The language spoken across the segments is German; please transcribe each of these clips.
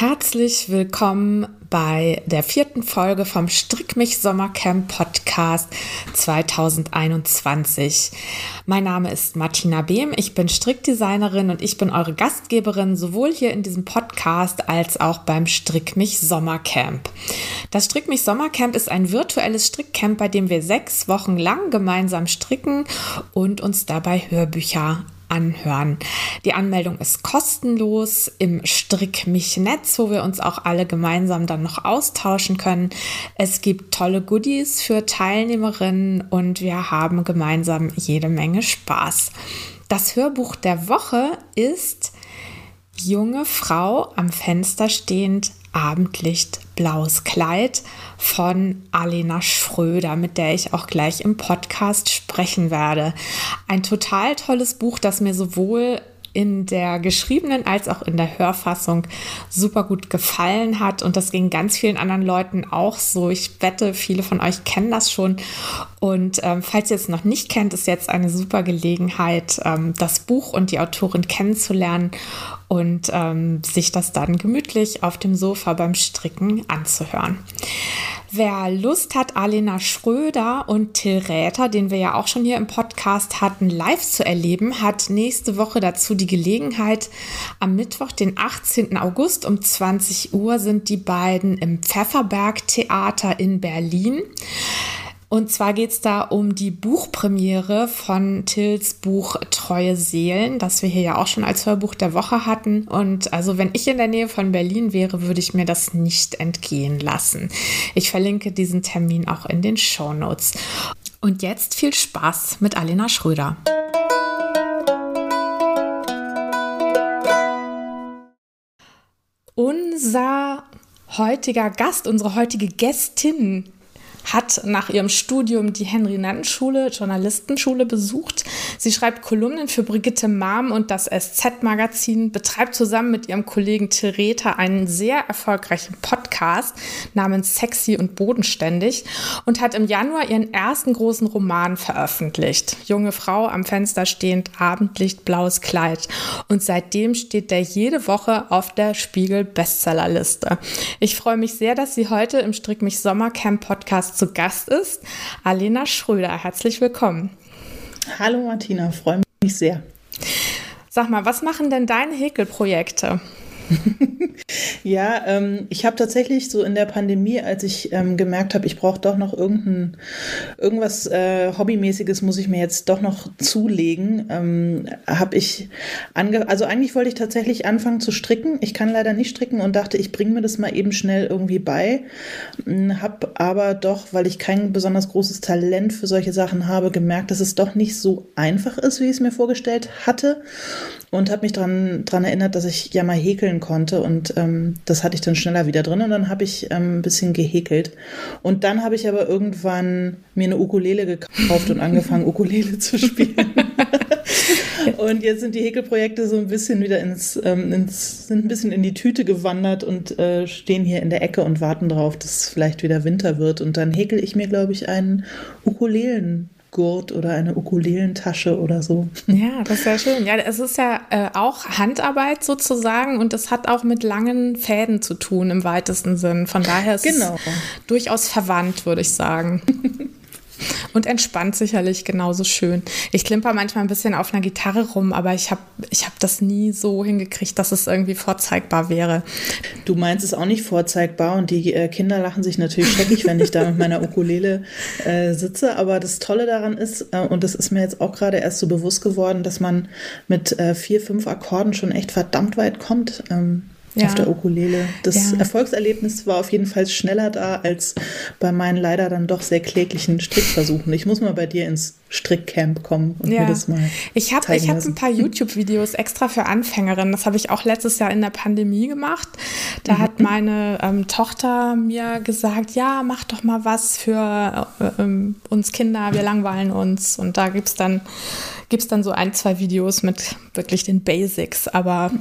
Herzlich willkommen bei der vierten Folge vom Strick mich Sommercamp Podcast 2021. Mein Name ist Martina Behm, ich bin Strickdesignerin und ich bin eure Gastgeberin sowohl hier in diesem Podcast als auch beim Strick mich Sommercamp. Das Strick mich Sommercamp ist ein virtuelles Strickcamp, bei dem wir sechs Wochen lang gemeinsam stricken und uns dabei Hörbücher anhören. Die Anmeldung ist kostenlos im Strick mich Netz, wo wir uns auch alle gemeinsam dann noch austauschen können. Es gibt tolle Goodies für Teilnehmerinnen und wir haben gemeinsam jede Menge Spaß. Das Hörbuch der Woche ist Junge Frau am Fenster stehend Abendlicht blaues Kleid von Alena Schröder, mit der ich auch gleich im Podcast sprechen werde. Ein total tolles Buch, das mir sowohl in der geschriebenen als auch in der Hörfassung super gut gefallen hat. Und das ging ganz vielen anderen Leuten auch so. Ich wette, viele von euch kennen das schon. Und ähm, falls ihr es noch nicht kennt, ist jetzt eine super Gelegenheit, ähm, das Buch und die Autorin kennenzulernen und ähm, sich das dann gemütlich auf dem Sofa beim Stricken anzuhören. Wer Lust hat, Alena Schröder und Till Räther, den wir ja auch schon hier im Podcast hatten, live zu erleben, hat nächste Woche dazu die Gelegenheit. Am Mittwoch, den 18. August um 20 Uhr sind die beiden im Pfefferberg Theater in Berlin. Und zwar geht es da um die Buchpremiere von Tills Buch Treue Seelen, das wir hier ja auch schon als Hörbuch der Woche hatten. Und also wenn ich in der Nähe von Berlin wäre, würde ich mir das nicht entgehen lassen. Ich verlinke diesen Termin auch in den Show Notes. Und jetzt viel Spaß mit Alena Schröder. Unser heutiger Gast, unsere heutige Gästin hat nach ihrem Studium die Henry-Nann-Schule, Journalistenschule besucht. Sie schreibt Kolumnen für Brigitte Mahm und das SZ-Magazin, betreibt zusammen mit ihrem Kollegen Thereta einen sehr erfolgreichen Podcast namens Sexy und Bodenständig und hat im Januar ihren ersten großen Roman veröffentlicht. Junge Frau am Fenster stehend, Abendlicht, blaues Kleid. Und seitdem steht der jede Woche auf der Spiegel-Bestsellerliste. Ich freue mich sehr, dass sie heute im Strick mich Sommercamp Podcast zu Gast ist Alena Schröder. Herzlich willkommen. Hallo Martina, freue mich sehr. Sag mal, was machen denn deine Häkelprojekte? ja, ähm, ich habe tatsächlich so in der Pandemie, als ich ähm, gemerkt habe, ich brauche doch noch irgendein, irgendwas äh, Hobbymäßiges muss ich mir jetzt doch noch zulegen, ähm, habe ich ange also eigentlich wollte ich tatsächlich anfangen zu stricken. Ich kann leider nicht stricken und dachte, ich bringe mir das mal eben schnell irgendwie bei. Hm, habe aber doch, weil ich kein besonders großes Talent für solche Sachen habe, gemerkt, dass es doch nicht so einfach ist, wie ich es mir vorgestellt hatte und habe mich daran dran erinnert, dass ich ja mal häkeln konnte und ähm, das hatte ich dann schneller wieder drin und dann habe ich ähm, ein bisschen gehäkelt. Und dann habe ich aber irgendwann mir eine Ukulele gekauft und angefangen, Ukulele zu spielen. und jetzt sind die Häkelprojekte so ein bisschen wieder ins, ähm, ins, sind ein bisschen in die Tüte gewandert und äh, stehen hier in der Ecke und warten darauf, dass es vielleicht wieder Winter wird. Und dann häkel ich mir, glaube ich, einen Ukulelen. Gurt oder eine Ukulelentasche oder so. Ja, das ist ja schön. Ja, es ist ja äh, auch Handarbeit sozusagen und es hat auch mit langen Fäden zu tun im weitesten Sinn. Von daher ist genau. es durchaus verwandt, würde ich sagen. Und entspannt sicherlich genauso schön. Ich klimper manchmal ein bisschen auf einer Gitarre rum, aber ich habe ich hab das nie so hingekriegt, dass es irgendwie vorzeigbar wäre. Du meinst es auch nicht vorzeigbar und die äh, Kinder lachen sich natürlich scheckig, wenn ich da mit meiner Ukulele äh, sitze. Aber das Tolle daran ist, äh, und das ist mir jetzt auch gerade erst so bewusst geworden, dass man mit äh, vier, fünf Akkorden schon echt verdammt weit kommt. Ähm, ja. auf der Ukulele. Das ja. Erfolgserlebnis war auf jeden Fall schneller da als bei meinen leider dann doch sehr kläglichen Strickversuchen. Ich muss mal bei dir ins Strickcamp kommen und ja. mir das mal Ich habe ich hab ein paar YouTube-Videos extra für Anfängerinnen. Das habe ich auch letztes Jahr in der Pandemie gemacht. Da mhm. hat meine ähm, Tochter mir gesagt, ja, mach doch mal was für äh, äh, uns Kinder, wir langweilen uns. Und da gibt es dann gibt es dann so ein, zwei Videos mit wirklich den Basics. Aber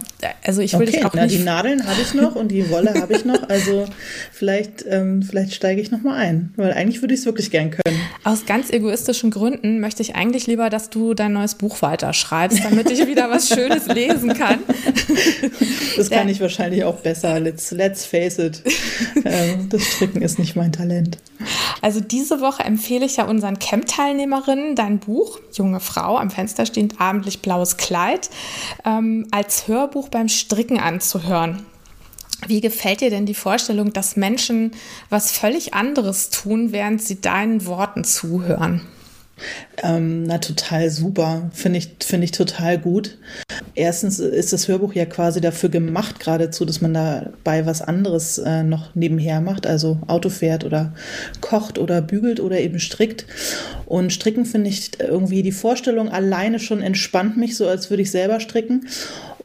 also ich will okay, dich auch na, nicht. Die Nadeln habe ich noch und die Wolle habe ich noch. Also vielleicht, ähm, vielleicht steige ich noch mal ein, weil eigentlich würde ich es wirklich gern können. Aus ganz egoistischen Gründen möchte ich eigentlich lieber, dass du dein neues Buch weiterschreibst, damit ich wieder was Schönes lesen kann. Das kann ich wahrscheinlich auch besser. Let's, let's face it. Ähm, das Stricken ist nicht mein Talent. Also diese Woche empfehle ich ja unseren Camp-Teilnehmerinnen dein Buch, Junge Frau, am Fenster stehend abendlich blaues Kleid, ähm, als Hörbuch beim Stricken anzuhören. Wie gefällt dir denn die Vorstellung, dass Menschen was völlig anderes tun, während sie deinen Worten zuhören? Ähm, na, total super. Finde ich, finde ich total gut. Erstens ist das Hörbuch ja quasi dafür gemacht, geradezu, dass man dabei was anderes äh, noch nebenher macht, also Auto fährt oder kocht oder bügelt oder eben strickt. Und stricken finde ich irgendwie die Vorstellung alleine schon entspannt mich, so als würde ich selber stricken.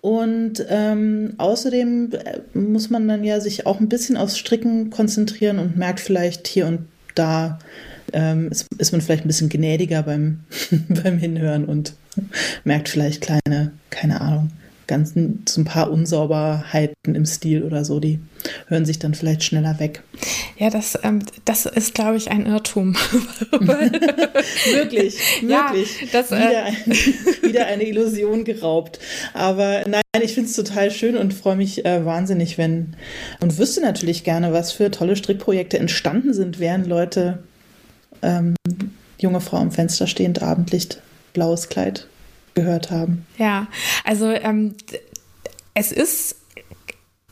Und ähm, außerdem äh, muss man dann ja sich auch ein bisschen aufs Stricken konzentrieren und merkt vielleicht hier und da, ähm, ist, ist man vielleicht ein bisschen gnädiger beim, beim Hinhören und merkt vielleicht kleine, keine Ahnung, ganz so ein paar Unsauberheiten im Stil oder so, die hören sich dann vielleicht schneller weg. Ja, das, ähm, das ist, glaube ich, ein Irrtum. wirklich, ja, wirklich. Das, äh wieder, ein, wieder, eine Illusion geraubt. Aber nein, ich finde es total schön und freue mich äh, wahnsinnig, wenn und wüsste natürlich gerne, was für tolle Strickprojekte entstanden sind, während Leute ähm, junge Frau am Fenster stehend, Abendlicht, blaues Kleid gehört haben. Ja, also ähm, es ist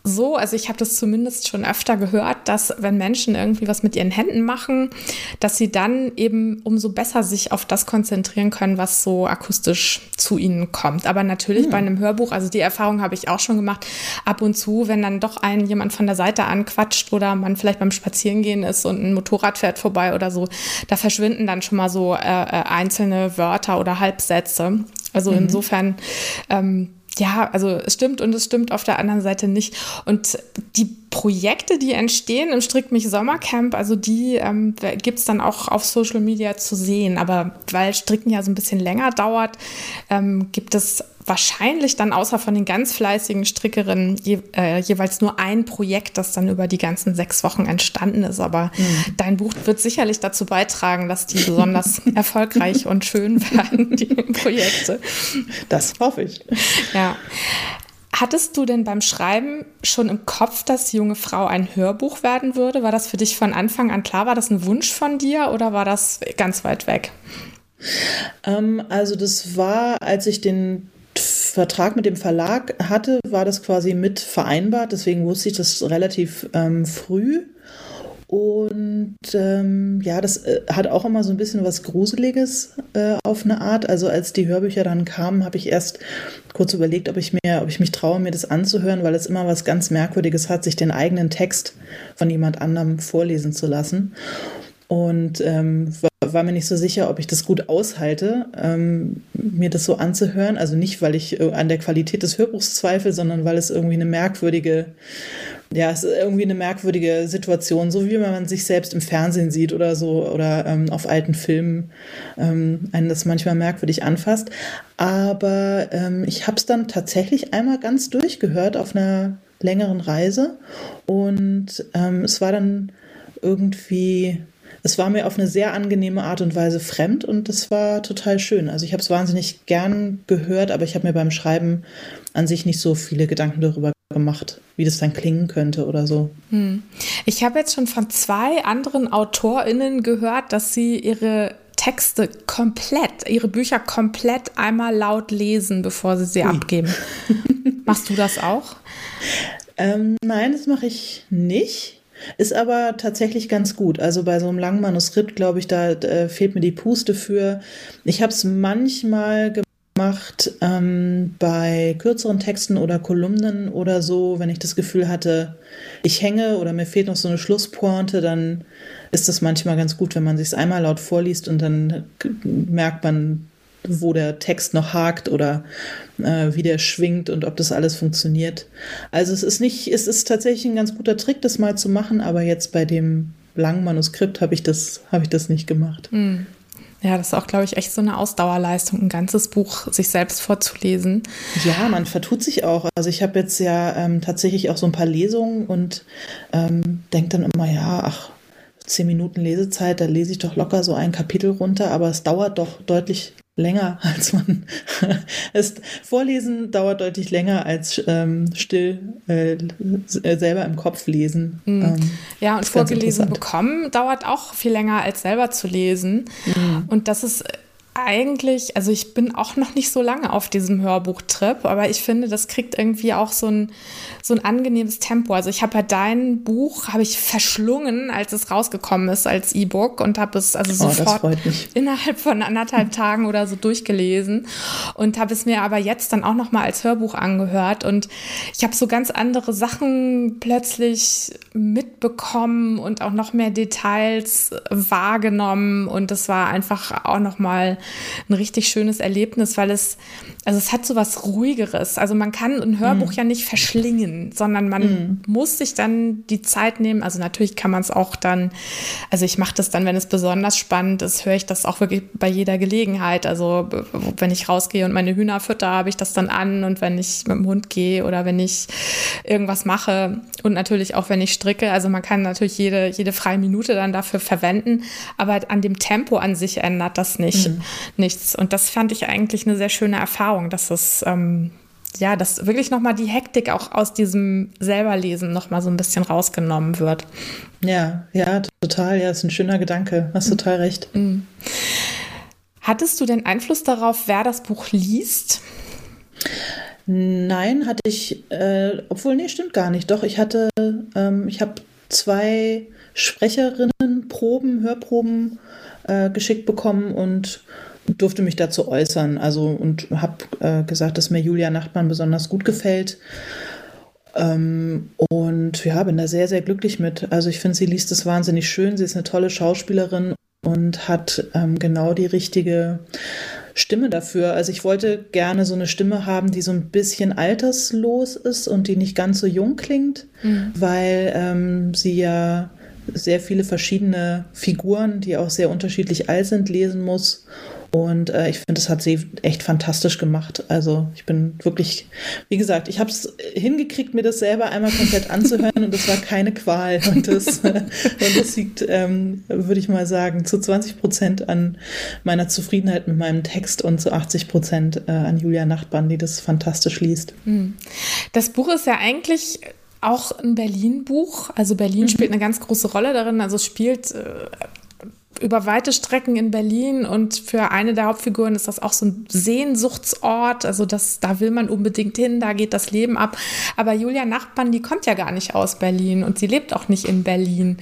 so, also ich habe das zumindest schon öfter gehört, dass wenn Menschen irgendwie was mit ihren Händen machen, dass sie dann eben umso besser sich auf das konzentrieren können, was so akustisch zu ihnen kommt. Aber natürlich hm. bei einem Hörbuch, also die Erfahrung habe ich auch schon gemacht, ab und zu, wenn dann doch einen jemand von der Seite anquatscht oder man vielleicht beim Spazierengehen ist und ein Motorrad fährt vorbei oder so, da verschwinden dann schon mal so äh, äh einzelne Wörter oder Halbsätze. Also mhm. insofern ähm, ja, also es stimmt und es stimmt auf der anderen Seite nicht. Und die Projekte, die entstehen im Strick mich Sommercamp, also die ähm, gibt es dann auch auf Social Media zu sehen. Aber weil Stricken ja so ein bisschen länger dauert, ähm, gibt es wahrscheinlich dann außer von den ganz fleißigen Strickerinnen je, äh, jeweils nur ein Projekt, das dann über die ganzen sechs Wochen entstanden ist. Aber mhm. dein Buch wird sicherlich dazu beitragen, dass die besonders erfolgreich und schön werden, die Projekte. Das hoffe ich. Ja. Hattest du denn beim Schreiben schon im Kopf, dass junge Frau ein Hörbuch werden würde? War das für dich von Anfang an klar? War das ein Wunsch von dir oder war das ganz weit weg? Ähm, also das war, als ich den Vertrag mit dem Verlag hatte, war das quasi mit vereinbart. Deswegen wusste ich das relativ ähm, früh. Und ähm, ja, das äh, hat auch immer so ein bisschen was Gruseliges äh, auf eine Art. Also als die Hörbücher dann kamen, habe ich erst kurz überlegt, ob ich mir, ob ich mich traue, mir das anzuhören, weil es immer was ganz Merkwürdiges hat, sich den eigenen Text von jemand anderem vorlesen zu lassen. Und ähm, war mir nicht so sicher, ob ich das gut aushalte, ähm, mir das so anzuhören. Also nicht, weil ich äh, an der Qualität des Hörbuchs zweifle, sondern weil es irgendwie eine merkwürdige, ja, es ist irgendwie eine merkwürdige Situation, so wie man sich selbst im Fernsehen sieht oder so oder ähm, auf alten Filmen ähm, einen das manchmal merkwürdig anfasst. Aber ähm, ich habe es dann tatsächlich einmal ganz durchgehört auf einer längeren Reise und ähm, es war dann irgendwie es war mir auf eine sehr angenehme Art und Weise fremd und das war total schön. Also ich habe es wahnsinnig gern gehört, aber ich habe mir beim Schreiben an sich nicht so viele Gedanken darüber gemacht, wie das dann klingen könnte oder so. Hm. Ich habe jetzt schon von zwei anderen AutorInnen gehört, dass sie ihre Texte komplett, ihre Bücher komplett einmal laut lesen, bevor sie sie Ui. abgeben. Machst du das auch? Ähm, nein, das mache ich nicht. Ist aber tatsächlich ganz gut. Also bei so einem langen Manuskript, glaube ich, da äh, fehlt mir die Puste für. Ich habe es manchmal gemacht ähm, bei kürzeren Texten oder Kolumnen oder so, wenn ich das Gefühl hatte, ich hänge oder mir fehlt noch so eine Schlusspointe, dann ist das manchmal ganz gut, wenn man sich es einmal laut vorliest und dann merkt man, wo der Text noch hakt oder äh, wie der schwingt und ob das alles funktioniert. Also es ist nicht, es ist tatsächlich ein ganz guter Trick, das mal zu machen, aber jetzt bei dem langen Manuskript habe ich das, habe ich das nicht gemacht. Mhm. Ja, das ist auch, glaube ich, echt so eine Ausdauerleistung, ein ganzes Buch sich selbst vorzulesen. Ja, man vertut sich auch. Also ich habe jetzt ja ähm, tatsächlich auch so ein paar Lesungen und ähm, denke dann immer, ja, ach, zehn Minuten Lesezeit, da lese ich doch locker so ein Kapitel runter, aber es dauert doch deutlich länger, als man es vorlesen dauert deutlich länger als ähm, still äh, selber im Kopf lesen. Mhm. Ähm, ja, und vorgelesen bekommen dauert auch viel länger als selber zu lesen. Mhm. Und das ist eigentlich, also ich bin auch noch nicht so lange auf diesem Hörbuchtrip, aber ich finde, das kriegt irgendwie auch so ein, so ein angenehmes Tempo. Also ich habe ja dein Buch, habe ich verschlungen, als es rausgekommen ist als E-Book und habe es also oh, sofort innerhalb von anderthalb Tagen oder so durchgelesen und habe es mir aber jetzt dann auch noch mal als Hörbuch angehört und ich habe so ganz andere Sachen plötzlich mitbekommen und auch noch mehr Details wahrgenommen und das war einfach auch noch mal ein richtig schönes Erlebnis, weil es, also es hat so was Ruhigeres. Also man kann ein Hörbuch mm. ja nicht verschlingen, sondern man mm. muss sich dann die Zeit nehmen. Also natürlich kann man es auch dann, also ich mache das dann, wenn es besonders spannend ist, höre ich das auch wirklich bei jeder Gelegenheit. Also wenn ich rausgehe und meine Hühner fütter, habe ich das dann an und wenn ich mit dem Hund gehe oder wenn ich irgendwas mache und natürlich auch wenn ich stricke. Also man kann natürlich jede, jede freie Minute dann dafür verwenden, aber an dem Tempo an sich ändert das nicht. Mhm nichts. Und das fand ich eigentlich eine sehr schöne Erfahrung, dass es ähm, ja, dass wirklich nochmal die Hektik auch aus diesem Selberlesen nochmal so ein bisschen rausgenommen wird. Ja, ja, total. Ja, ist ein schöner Gedanke. Hast mhm. total recht. Mhm. Hattest du denn Einfluss darauf, wer das Buch liest? Nein, hatte ich, äh, obwohl, nee, stimmt gar nicht. Doch, ich hatte, ähm, ich habe zwei Sprecherinnen Proben, Hörproben äh, geschickt bekommen und durfte mich dazu äußern. Also und habe äh, gesagt, dass mir Julia Nachtmann besonders gut gefällt. Ähm, und ja, bin da sehr, sehr glücklich mit. Also ich finde, sie liest es wahnsinnig schön. Sie ist eine tolle Schauspielerin und hat ähm, genau die richtige Stimme dafür. Also ich wollte gerne so eine Stimme haben, die so ein bisschen alterslos ist und die nicht ganz so jung klingt, mhm. weil ähm, sie ja sehr viele verschiedene Figuren, die auch sehr unterschiedlich alt sind, lesen muss. Und äh, ich finde, das hat sie echt fantastisch gemacht. Also ich bin wirklich, wie gesagt, ich habe es hingekriegt, mir das selber einmal komplett anzuhören und das war keine Qual. Und das, und das liegt, ähm, würde ich mal sagen, zu 20 Prozent an meiner Zufriedenheit mit meinem Text und zu 80 Prozent äh, an Julia Nachtbahn, die das fantastisch liest. Hm. Das Buch ist ja eigentlich auch ein Berlin-Buch. Also Berlin mhm. spielt eine ganz große Rolle darin. Also es spielt äh, über weite Strecken in Berlin und für eine der Hauptfiguren ist das auch so ein Sehnsuchtsort. Also das, da will man unbedingt hin, da geht das Leben ab. Aber Julia Nachbarn, die kommt ja gar nicht aus Berlin und sie lebt auch nicht in Berlin.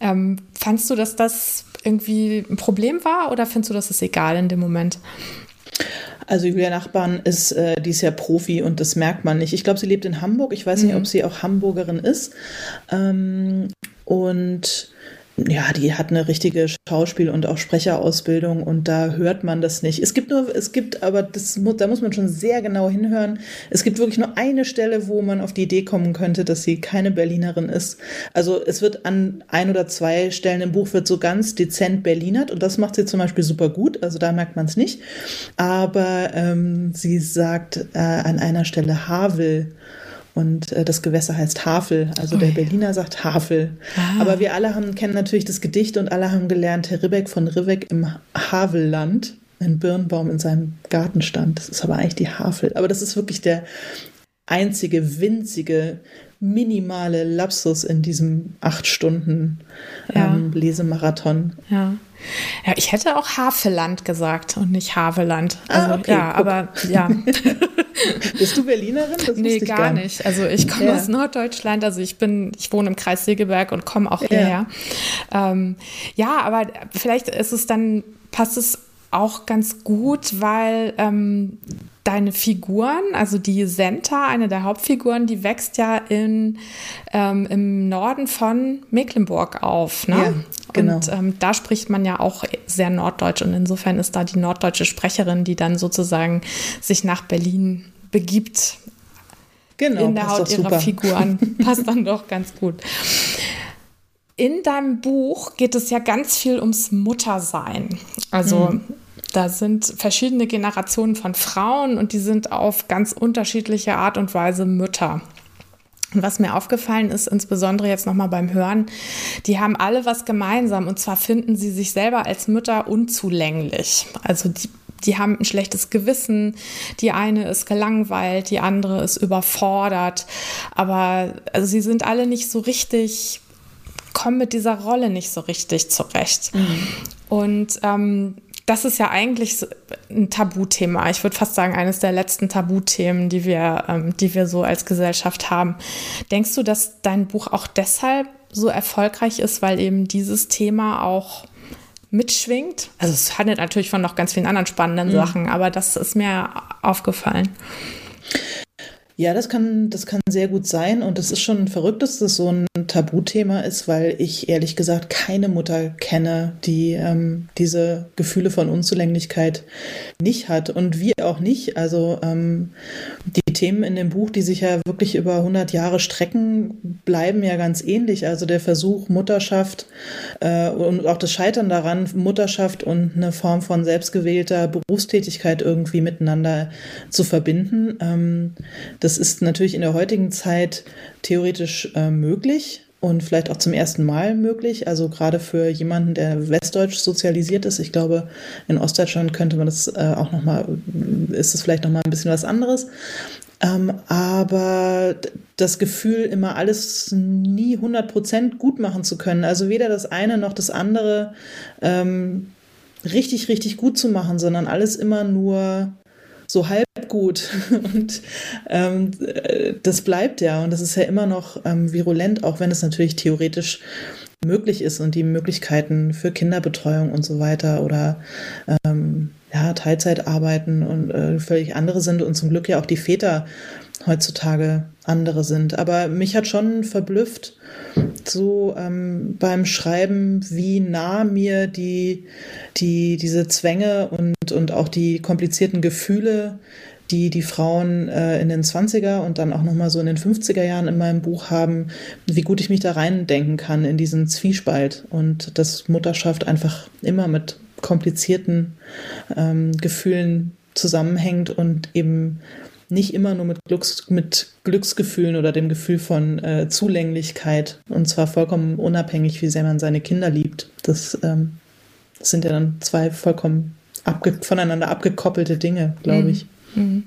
Ähm, fandst du, dass das irgendwie ein Problem war oder findest du, das ist egal in dem Moment? Also Julia Nachbarn ist äh, dies Jahr Profi und das merkt man nicht. Ich glaube, sie lebt in Hamburg. Ich weiß mhm. nicht, ob sie auch Hamburgerin ist. Ähm, und ja, die hat eine richtige Schauspiel- und auch Sprecherausbildung und da hört man das nicht. Es gibt nur, es gibt, aber das, da muss man schon sehr genau hinhören. Es gibt wirklich nur eine Stelle, wo man auf die Idee kommen könnte, dass sie keine Berlinerin ist. Also es wird an ein oder zwei Stellen im Buch wird so ganz dezent Berlinert und das macht sie zum Beispiel super gut. Also da merkt man es nicht. Aber ähm, sie sagt äh, an einer Stelle Havel und äh, das Gewässer heißt Havel. Also oh, der Berliner sagt Havel. Ah. Aber wir alle haben, kennen natürlich das Gedicht und alle haben gelernt, Herr Ribbeck von Ribbeck im Havelland, ein Birnbaum in seinem Garten stand. Das ist aber eigentlich die Havel. Aber das ist wirklich der einzige winzige minimale Lapsus in diesem acht Stunden ähm, ja. Lesemarathon. Ja. Ja, ich hätte auch Havelland gesagt und nicht Haveland. Ah, also, ah, okay, ja, guck. aber ja. Bist du Berlinerin? Das nee, gar, gar nicht. nicht. Also ich komme ja. aus Norddeutschland, also ich bin, ich wohne im Kreis Segeberg und komme auch hierher. Ja. Ähm, ja, aber vielleicht ist es dann, passt es auch ganz gut, weil ähm, deine Figuren, also die Senta, eine der Hauptfiguren, die wächst ja in, ähm, im Norden von Mecklenburg auf. Ne? Ja, genau. Und ähm, da spricht man ja auch sehr norddeutsch und insofern ist da die norddeutsche Sprecherin, die dann sozusagen sich nach Berlin begibt. Genau, in der Haut ihrer super. Figuren. passt dann doch ganz gut. In deinem Buch geht es ja ganz viel ums Muttersein. Also mhm. Da sind verschiedene Generationen von Frauen und die sind auf ganz unterschiedliche Art und Weise Mütter. Und was mir aufgefallen ist, insbesondere jetzt nochmal beim Hören, die haben alle was gemeinsam. Und zwar finden sie sich selber als Mütter unzulänglich. Also die, die haben ein schlechtes Gewissen. Die eine ist gelangweilt, die andere ist überfordert. Aber also sie sind alle nicht so richtig, kommen mit dieser Rolle nicht so richtig zurecht. Mhm. Und ähm, das ist ja eigentlich ein Tabuthema. Ich würde fast sagen, eines der letzten Tabuthemen, die wir, ähm, die wir so als Gesellschaft haben. Denkst du, dass dein Buch auch deshalb so erfolgreich ist, weil eben dieses Thema auch mitschwingt? Also es handelt natürlich von noch ganz vielen anderen spannenden mhm. Sachen, aber das ist mir aufgefallen. Ja, das kann, das kann sehr gut sein und es ist schon verrückt, dass das so ein Tabuthema ist, weil ich ehrlich gesagt keine Mutter kenne, die ähm, diese Gefühle von Unzulänglichkeit nicht hat und wir auch nicht. Also ähm, die Themen in dem Buch, die sich ja wirklich über 100 Jahre strecken, bleiben ja ganz ähnlich. Also der Versuch, Mutterschaft äh, und auch das Scheitern daran, Mutterschaft und eine Form von selbstgewählter Berufstätigkeit irgendwie miteinander zu verbinden. Ähm, das ist natürlich in der heutigen Zeit theoretisch äh, möglich und vielleicht auch zum ersten Mal möglich. Also gerade für jemanden, der westdeutsch sozialisiert ist. Ich glaube, in Ostdeutschland könnte man das äh, auch noch mal, ist es vielleicht noch mal ein bisschen was anderes. Ähm, aber das Gefühl, immer alles nie 100 Prozent gut machen zu können, also weder das eine noch das andere ähm, richtig, richtig gut zu machen, sondern alles immer nur so halb gut. Und ähm, das bleibt ja. Und das ist ja immer noch ähm, virulent, auch wenn es natürlich theoretisch möglich ist und die Möglichkeiten für Kinderbetreuung und so weiter oder ähm, ja, Teilzeitarbeiten und äh, völlig andere sind und zum Glück ja auch die Väter heutzutage andere sind. Aber mich hat schon verblüfft, so ähm, beim Schreiben, wie nah mir die, die, diese Zwänge und, und auch die komplizierten Gefühle, die die Frauen äh, in den 20er und dann auch nochmal so in den 50er Jahren in meinem Buch haben, wie gut ich mich da reindenken kann in diesen Zwiespalt und dass Mutterschaft einfach immer mit komplizierten ähm, Gefühlen zusammenhängt und eben nicht immer nur mit, Glücks, mit Glücksgefühlen oder dem Gefühl von äh, Zulänglichkeit und zwar vollkommen unabhängig, wie sehr man seine Kinder liebt. Das, ähm, das sind ja dann zwei vollkommen abge voneinander abgekoppelte Dinge, glaube ich. Mhm. Mhm.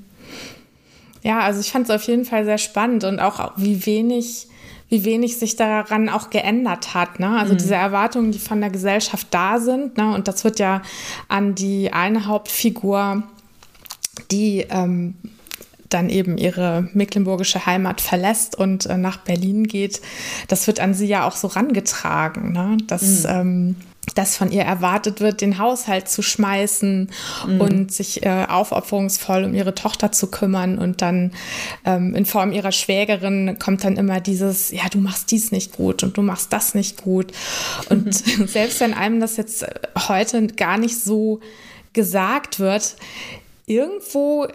Ja, also ich fand es auf jeden Fall sehr spannend und auch wie wenig wie wenig sich daran auch geändert hat. Ne? Also mhm. diese Erwartungen, die von der Gesellschaft da sind. Ne? Und das wird ja an die eine Hauptfigur, die ähm, dann eben ihre mecklenburgische Heimat verlässt und äh, nach Berlin geht, das wird an sie ja auch so rangetragen, ne? dass, mhm. ähm, dass von ihr erwartet wird, den Haushalt zu schmeißen mhm. und sich äh, aufopferungsvoll um ihre Tochter zu kümmern. Und dann ähm, in Form ihrer Schwägerin kommt dann immer dieses, ja, du machst dies nicht gut und du machst das nicht gut. Und mhm. selbst wenn einem das jetzt heute gar nicht so gesagt wird, irgendwo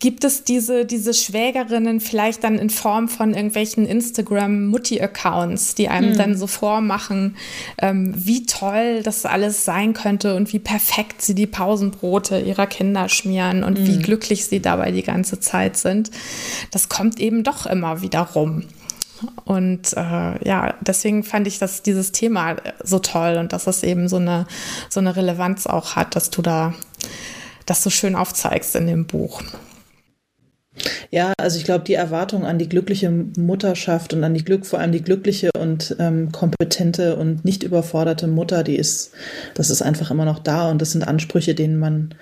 Gibt es diese, diese Schwägerinnen vielleicht dann in Form von irgendwelchen Instagram-Mutti-Accounts, die einem mhm. dann so vormachen, ähm, wie toll das alles sein könnte und wie perfekt sie die Pausenbrote ihrer Kinder schmieren und mhm. wie glücklich sie dabei die ganze Zeit sind? Das kommt eben doch immer wieder rum. Und äh, ja, deswegen fand ich das, dieses Thema so toll und dass es eben so eine, so eine Relevanz auch hat, dass du da das so schön aufzeigst in dem Buch. Ja, also ich glaube, die Erwartung an die glückliche Mutterschaft und an die Glück, vor allem die glückliche und ähm, kompetente und nicht überforderte Mutter, die ist, das ist einfach immer noch da und das sind Ansprüche, denen man,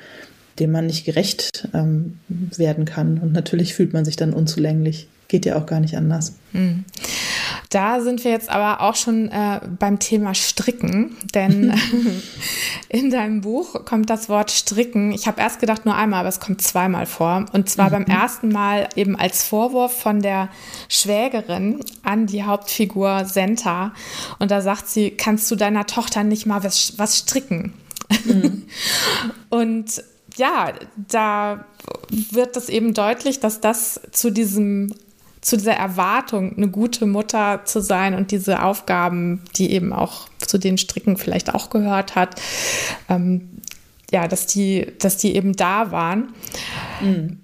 denen man nicht gerecht ähm, werden kann. Und natürlich fühlt man sich dann unzulänglich. Geht ja auch gar nicht anders. Mhm. Da sind wir jetzt aber auch schon äh, beim Thema Stricken, denn in deinem Buch kommt das Wort Stricken. Ich habe erst gedacht nur einmal, aber es kommt zweimal vor. Und zwar mhm. beim ersten Mal eben als Vorwurf von der Schwägerin an die Hauptfigur Senta. Und da sagt sie, kannst du deiner Tochter nicht mal was, was stricken? Mhm. Und ja, da wird es eben deutlich, dass das zu diesem zu dieser Erwartung, eine gute Mutter zu sein und diese Aufgaben, die eben auch zu den Stricken vielleicht auch gehört hat, ähm, ja, dass die, dass die eben da waren. Mhm.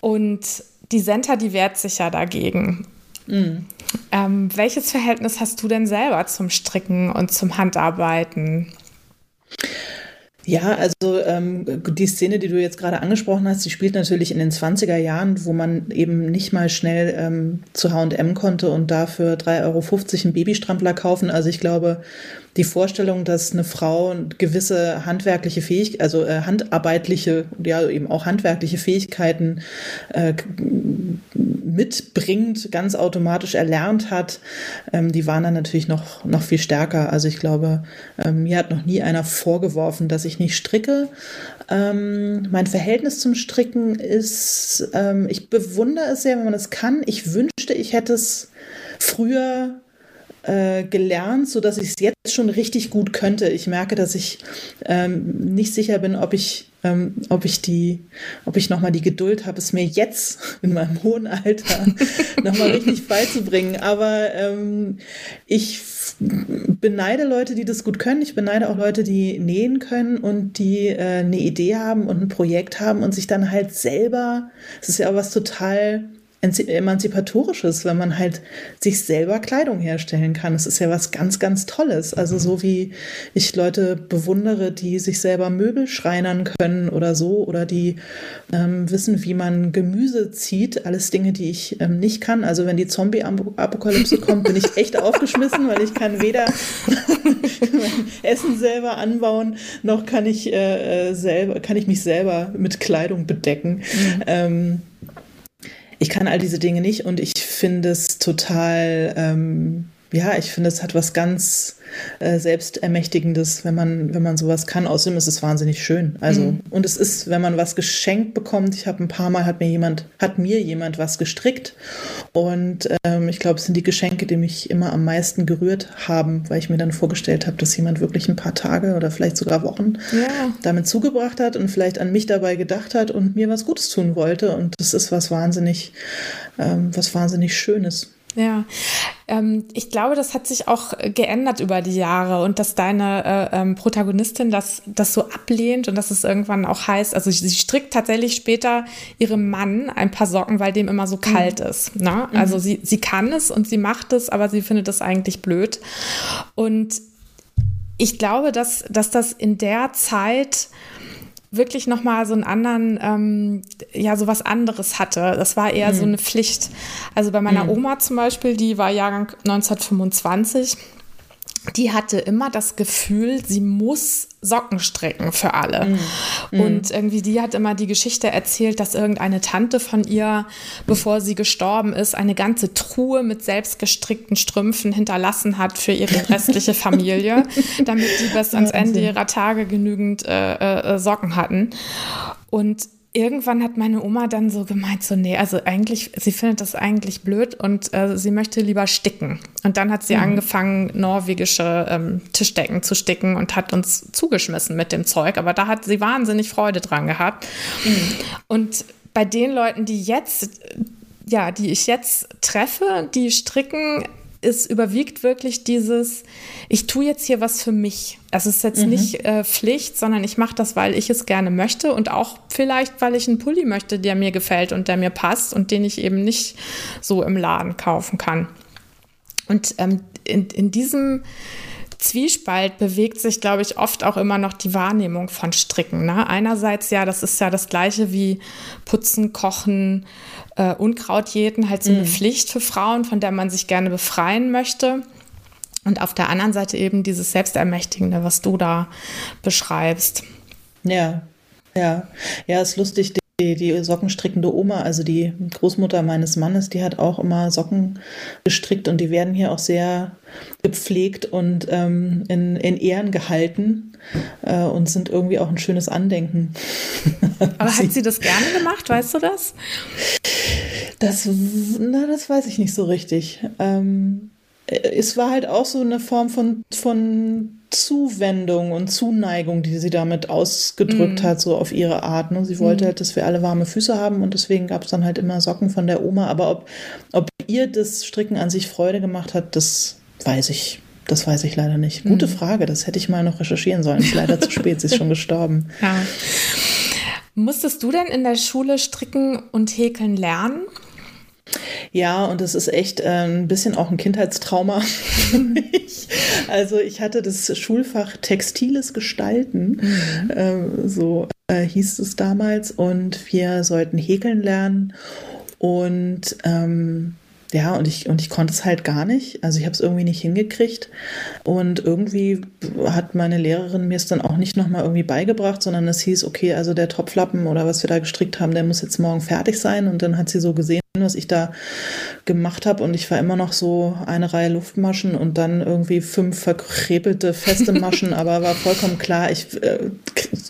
Und die Senta, die wehrt sich ja dagegen. Mhm. Ähm, welches Verhältnis hast du denn selber zum Stricken und zum Handarbeiten? Ja, also ähm, die Szene, die du jetzt gerade angesprochen hast, die spielt natürlich in den 20er Jahren, wo man eben nicht mal schnell ähm, zu HM konnte und dafür 3,50 Euro einen Babystrampler kaufen. Also ich glaube, die Vorstellung, dass eine Frau gewisse handwerkliche Fähigkeiten, also äh, handarbeitliche, ja eben auch handwerkliche Fähigkeiten äh, mitbringt, ganz automatisch erlernt hat, ähm, die waren dann natürlich noch, noch viel stärker. Also ich glaube, ähm, mir hat noch nie einer vorgeworfen, dass ich nicht stricke. Ähm, mein Verhältnis zum Stricken ist, ähm, ich bewundere es sehr, wenn man es kann. Ich wünschte, ich hätte es früher äh, gelernt, so dass ich es jetzt schon richtig gut könnte. Ich merke, dass ich ähm, nicht sicher bin, ob ich, ähm, ob ich die, ob ich noch mal die Geduld habe, es mir jetzt in meinem hohen Alter noch mal richtig beizubringen. Aber ähm, ich beneide Leute, die das gut können. Ich beneide auch Leute, die nähen können und die äh, eine Idee haben und ein Projekt haben und sich dann halt selber, es ist ja auch was total emanzipatorisches, wenn man halt sich selber Kleidung herstellen kann. Es ist ja was ganz, ganz Tolles. Also so wie ich Leute bewundere, die sich selber Möbel schreinern können oder so oder die ähm, wissen, wie man Gemüse zieht. Alles Dinge, die ich ähm, nicht kann. Also wenn die Zombie-Apokalypse kommt, bin ich echt aufgeschmissen, weil ich kann weder Essen selber anbauen, noch kann ich äh, äh, selber, kann ich mich selber mit Kleidung bedecken. Mhm. Ähm, ich kann all diese Dinge nicht und ich finde es total, ähm, ja, ich finde es hat was ganz äh, Selbstermächtigendes, wenn man, wenn man sowas kann. Außerdem ist es wahnsinnig schön. Also, mhm. und es ist, wenn man was geschenkt bekommt, ich habe ein paar Mal hat mir jemand, hat mir jemand was gestrickt. Und ähm, ich glaube, es sind die Geschenke, die mich immer am meisten gerührt haben, weil ich mir dann vorgestellt habe, dass jemand wirklich ein paar Tage oder vielleicht sogar Wochen ja. damit zugebracht hat und vielleicht an mich dabei gedacht hat und mir was Gutes tun wollte. Und das ist was wahnsinnig, ähm, was wahnsinnig Schönes. Ja, ähm, ich glaube, das hat sich auch geändert über die Jahre und dass deine äh, ähm, Protagonistin das, das so ablehnt und dass es irgendwann auch heißt, also sie strickt tatsächlich später ihrem Mann ein paar Socken, weil dem immer so mhm. kalt mhm. ist. Ne? Also mhm. sie, sie kann es und sie macht es, aber sie findet es eigentlich blöd. Und ich glaube, dass, dass das in der Zeit wirklich nochmal so einen anderen, ähm, ja, so was anderes hatte. Das war eher mhm. so eine Pflicht. Also bei meiner mhm. Oma zum Beispiel, die war Jahrgang 1925 die hatte immer das Gefühl, sie muss Socken stricken für alle. Mm. Und irgendwie die hat immer die Geschichte erzählt, dass irgendeine Tante von ihr, bevor sie gestorben ist, eine ganze Truhe mit selbstgestrickten Strümpfen hinterlassen hat für ihre restliche Familie, damit die bis ans Ende ihrer Tage genügend äh, äh, Socken hatten. Und irgendwann hat meine Oma dann so gemeint, so, nee, also eigentlich, sie findet das eigentlich blöd und äh, sie möchte lieber sticken. Und dann hat sie mhm. angefangen, norwegische ähm, Tischdecken zu sticken und hat uns zugeschmissen mit dem Zeug. Aber da hat sie wahnsinnig Freude dran gehabt. Mhm. Und bei den Leuten, die jetzt, ja, die ich jetzt treffe, die stricken es überwiegt wirklich dieses, ich tue jetzt hier was für mich. Es ist jetzt mhm. nicht äh, Pflicht, sondern ich mache das, weil ich es gerne möchte und auch vielleicht, weil ich einen Pulli möchte, der mir gefällt und der mir passt und den ich eben nicht so im Laden kaufen kann. Und ähm, in, in diesem Zwiespalt bewegt sich, glaube ich, oft auch immer noch die Wahrnehmung von Stricken. Ne? Einerseits ja, das ist ja das gleiche wie Putzen, Kochen, äh, Unkraut jäten, halt so eine mhm. Pflicht für Frauen, von der man sich gerne befreien möchte. Und auf der anderen Seite eben dieses Selbstermächtigende, was du da beschreibst. Ja, ja. Ja, ist lustig. Die, die sockenstrickende Oma, also die Großmutter meines Mannes, die hat auch immer Socken gestrickt und die werden hier auch sehr gepflegt und ähm, in, in Ehren gehalten äh, und sind irgendwie auch ein schönes Andenken. Aber hat sie das gerne gemacht, weißt du das? Das, na, das weiß ich nicht so richtig. Ähm, es war halt auch so eine Form von, von Zuwendung und Zuneigung, die sie damit ausgedrückt mm. hat, so auf ihre Art. Ne? Sie wollte mm. halt, dass wir alle warme Füße haben und deswegen gab es dann halt immer Socken von der Oma. Aber ob, ob ihr das Stricken an sich Freude gemacht hat, das weiß ich. Das weiß ich leider nicht. Gute mm. Frage, das hätte ich mal noch recherchieren sollen. Ist leider zu spät, sie ist schon gestorben. Ja. Musstest du denn in der Schule stricken und häkeln lernen? Ja, und das ist echt äh, ein bisschen auch ein Kindheitstrauma für mich. Also ich hatte das Schulfach Textiles Gestalten, mhm. äh, so äh, hieß es damals, und wir sollten häkeln lernen. Und ähm, ja, und ich, und ich konnte es halt gar nicht. Also ich habe es irgendwie nicht hingekriegt. Und irgendwie hat meine Lehrerin mir es dann auch nicht nochmal irgendwie beigebracht, sondern es hieß, okay, also der Topflappen oder was wir da gestrickt haben, der muss jetzt morgen fertig sein. Und dann hat sie so gesehen, was ich da gemacht habe. Und ich war immer noch so eine Reihe Luftmaschen und dann irgendwie fünf verkrepelte feste Maschen, aber war vollkommen klar, ich äh,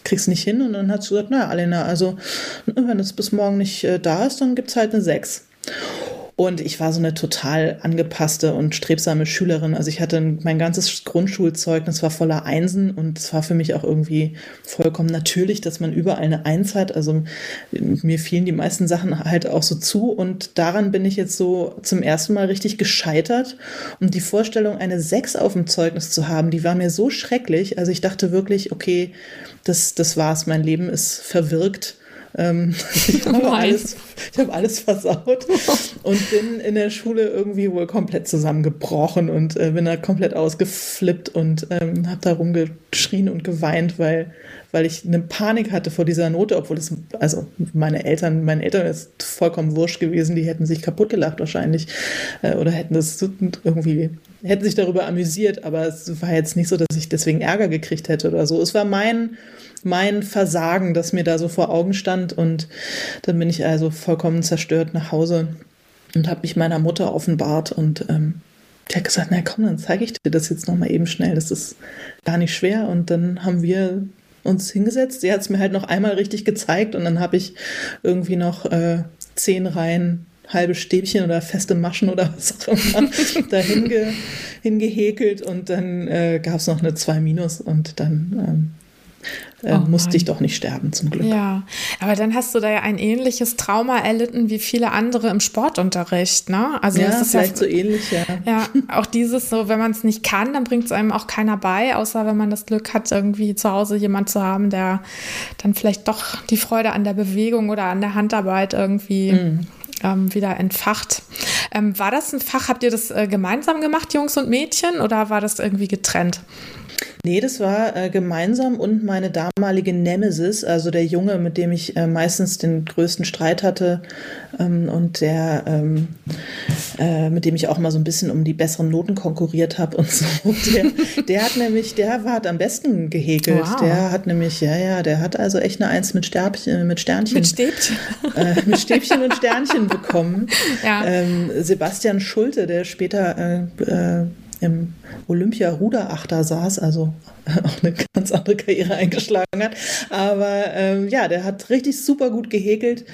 krieg's nicht hin. Und dann hat sie gesagt, naja, Alena, also wenn es bis morgen nicht äh, da ist, dann gibt's halt eine sechs. Und ich war so eine total angepasste und strebsame Schülerin. Also ich hatte mein ganzes Grundschulzeugnis war voller Einsen und es war für mich auch irgendwie vollkommen natürlich, dass man überall eine Eins hat. Also mir fielen die meisten Sachen halt auch so zu und daran bin ich jetzt so zum ersten Mal richtig gescheitert. Und die Vorstellung, eine Sechs auf dem Zeugnis zu haben, die war mir so schrecklich. Also ich dachte wirklich, okay, das, das war's, mein Leben ist verwirkt ähm, ich habe alles, ich hab alles versaut und bin in der Schule irgendwie wohl komplett zusammengebrochen und äh, bin da komplett ausgeflippt und ähm, habe da rumgeschrien und geweint, weil, weil ich eine Panik hatte vor dieser Note, obwohl es, also meine Eltern, meinen Eltern ist vollkommen wurscht gewesen, die hätten sich kaputt gelacht wahrscheinlich äh, oder hätten das irgendwie hätten sich darüber amüsiert, aber es war jetzt nicht so, dass ich deswegen Ärger gekriegt hätte oder so. Es war mein mein Versagen, das mir da so vor Augen stand. Und dann bin ich also vollkommen zerstört nach Hause und habe mich meiner Mutter offenbart und ähm, die hat gesagt, na komm, dann zeige ich dir das jetzt nochmal eben schnell. Das ist gar nicht schwer. Und dann haben wir uns hingesetzt. Sie hat es mir halt noch einmal richtig gezeigt und dann habe ich irgendwie noch äh, zehn Reihen halbe Stäbchen oder feste Maschen oder was auch immer dahin ge, hingehäkelt und dann äh, gab es noch eine 2 Minus und dann ähm, äh, oh musste ich doch nicht sterben, zum Glück. Ja, aber dann hast du da ja ein ähnliches Trauma erlitten wie viele andere im Sportunterricht, ne? Also ja, das ist vielleicht ja, so ähnlich, ja. Ja, auch dieses so, wenn man es nicht kann, dann bringt es einem auch keiner bei, außer wenn man das Glück hat, irgendwie zu Hause jemand zu haben, der dann vielleicht doch die Freude an der Bewegung oder an der Handarbeit irgendwie mhm. ähm, wieder entfacht. Ähm, war das ein Fach, habt ihr das äh, gemeinsam gemacht, Jungs und Mädchen, oder war das irgendwie getrennt? Nee, das war äh, gemeinsam und meine damalige Nemesis, also der Junge, mit dem ich äh, meistens den größten Streit hatte ähm, und der, ähm, äh, mit dem ich auch mal so ein bisschen um die besseren Noten konkurriert habe und so. Der, der hat nämlich, der war, hat am besten gehäkelt. Wow. Der hat nämlich, ja, ja, der hat also echt eine Eins mit, Stäbchen, mit Sternchen. Mit Stäbchen. Äh, mit Stäbchen und Sternchen bekommen. Ja. Ähm, Sebastian Schulte, der später äh, äh, im Olympia-Ruderachter saß, also auch eine ganz andere Karriere eingeschlagen hat. Aber ähm, ja, der hat richtig super gut gehäkelt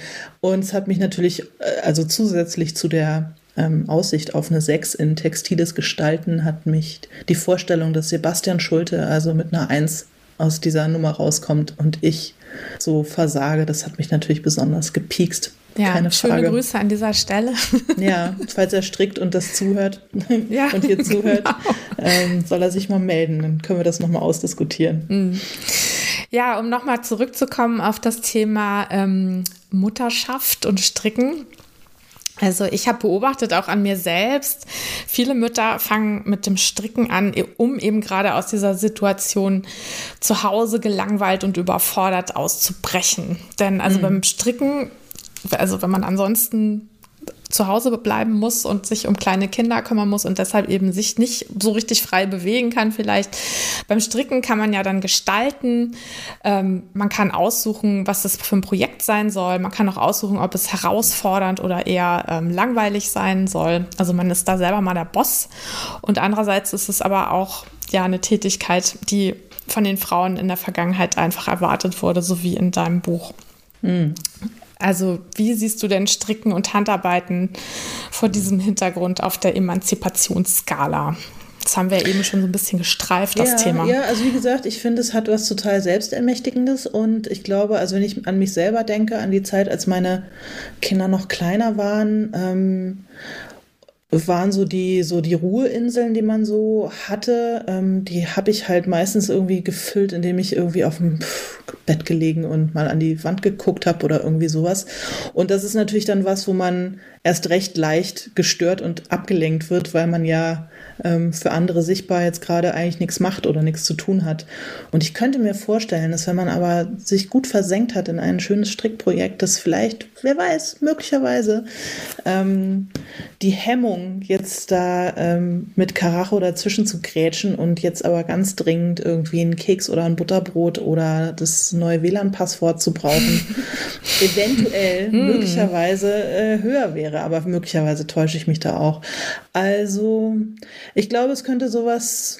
und es hat mich natürlich, äh, also zusätzlich zu der ähm, Aussicht auf eine Sechs in textiles Gestalten, hat mich die Vorstellung, dass Sebastian Schulte also mit einer Eins aus dieser Nummer rauskommt und ich so versage, das hat mich natürlich besonders gepiekst. Ja, Keine schöne Frage. Grüße an dieser Stelle. Ja, falls er strickt und das zuhört ja, und hier zuhört, genau. ähm, soll er sich mal melden. Dann können wir das nochmal ausdiskutieren. Mhm. Ja, um nochmal zurückzukommen auf das Thema ähm, Mutterschaft und Stricken. Also ich habe beobachtet auch an mir selbst, viele Mütter fangen mit dem Stricken an, um eben gerade aus dieser Situation zu Hause gelangweilt und überfordert auszubrechen. Denn also mhm. beim Stricken also wenn man ansonsten zu Hause bleiben muss und sich um kleine Kinder kümmern muss und deshalb eben sich nicht so richtig frei bewegen kann vielleicht. Beim Stricken kann man ja dann gestalten, ähm, man kann aussuchen, was das für ein Projekt sein soll, man kann auch aussuchen, ob es herausfordernd oder eher ähm, langweilig sein soll. Also man ist da selber mal der Boss und andererseits ist es aber auch ja eine Tätigkeit, die von den Frauen in der Vergangenheit einfach erwartet wurde, so wie in deinem Buch. Mhm. Also wie siehst du denn Stricken und Handarbeiten vor diesem Hintergrund auf der Emanzipationsskala? Das haben wir eben schon so ein bisschen gestreift, das ja, Thema. Ja, also wie gesagt, ich finde, es hat was total Selbstermächtigendes und ich glaube, also wenn ich an mich selber denke, an die Zeit, als meine Kinder noch kleiner waren, ähm, waren so die, so die Ruheinseln, die man so hatte. Ähm, die habe ich halt meistens irgendwie gefüllt, indem ich irgendwie auf dem Bett gelegen und mal an die Wand geguckt habe oder irgendwie sowas. Und das ist natürlich dann was, wo man erst recht leicht gestört und abgelenkt wird, weil man ja ähm, für andere sichtbar jetzt gerade eigentlich nichts macht oder nichts zu tun hat. Und ich könnte mir vorstellen, dass wenn man aber sich gut versenkt hat in ein schönes Strickprojekt, dass vielleicht, wer weiß, möglicherweise ähm, die Hemmung, jetzt da ähm, mit Karacho dazwischen zu grätschen und jetzt aber ganz dringend irgendwie einen Keks oder ein Butterbrot oder das neue WLAN-Passwort zu brauchen, eventuell hm. möglicherweise äh, höher wäre. Aber möglicherweise täusche ich mich da auch. Also ich glaube, es könnte sowas,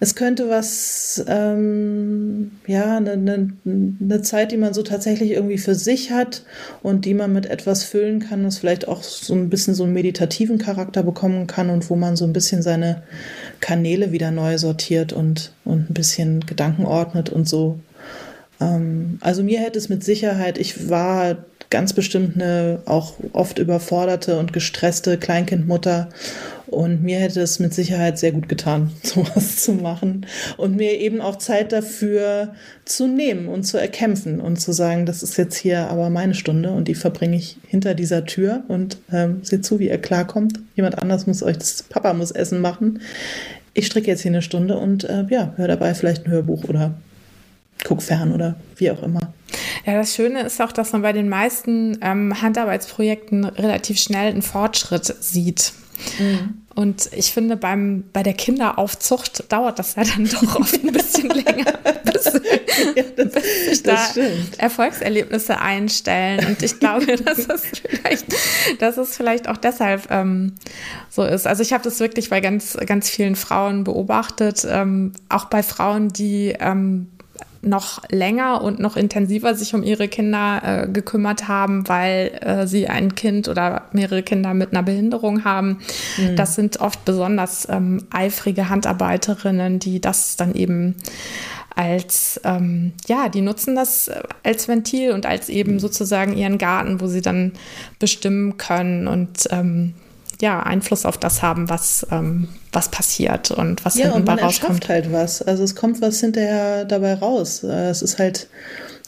es könnte was, ähm, ja, eine ne, ne Zeit, die man so tatsächlich irgendwie für sich hat und die man mit etwas füllen kann, was vielleicht auch so ein bisschen so einen meditativen Charakter bekommen kann und wo man so ein bisschen seine Kanäle wieder neu sortiert und, und ein bisschen Gedanken ordnet und so. Ähm, also mir hätte es mit Sicherheit, ich war ganz bestimmt eine auch oft überforderte und gestresste Kleinkindmutter. Und mir hätte es mit Sicherheit sehr gut getan, sowas zu machen und mir eben auch Zeit dafür zu nehmen und zu erkämpfen und zu sagen, das ist jetzt hier aber meine Stunde und die verbringe ich hinter dieser Tür und ähm, seht zu, wie ihr klarkommt. Jemand anders muss euch das, Papa muss Essen machen. Ich stricke jetzt hier eine Stunde und äh, ja, höre dabei vielleicht ein Hörbuch oder guck fern oder wie auch immer. Ja, das Schöne ist auch, dass man bei den meisten ähm, Handarbeitsprojekten relativ schnell einen Fortschritt sieht. Mhm. Und ich finde, beim, bei der Kinderaufzucht dauert das ja dann doch oft ein bisschen länger, bis, ja, das, bis sich da stimmt. Erfolgserlebnisse einstellen. Und ich glaube, dass das vielleicht, dass es vielleicht auch deshalb ähm, so ist. Also ich habe das wirklich bei ganz, ganz vielen Frauen beobachtet, ähm, auch bei Frauen, die ähm, noch länger und noch intensiver sich um ihre Kinder äh, gekümmert haben, weil äh, sie ein Kind oder mehrere Kinder mit einer Behinderung haben. Mhm. Das sind oft besonders ähm, eifrige Handarbeiterinnen, die das dann eben als, ähm, ja, die nutzen das als Ventil und als eben sozusagen ihren Garten, wo sie dann bestimmen können und ähm, ja, Einfluss auf das haben, was, ähm, was passiert und was ja, hinten und man rauskommt. halt was. Also es kommt was hinterher dabei raus. Äh, es ist halt,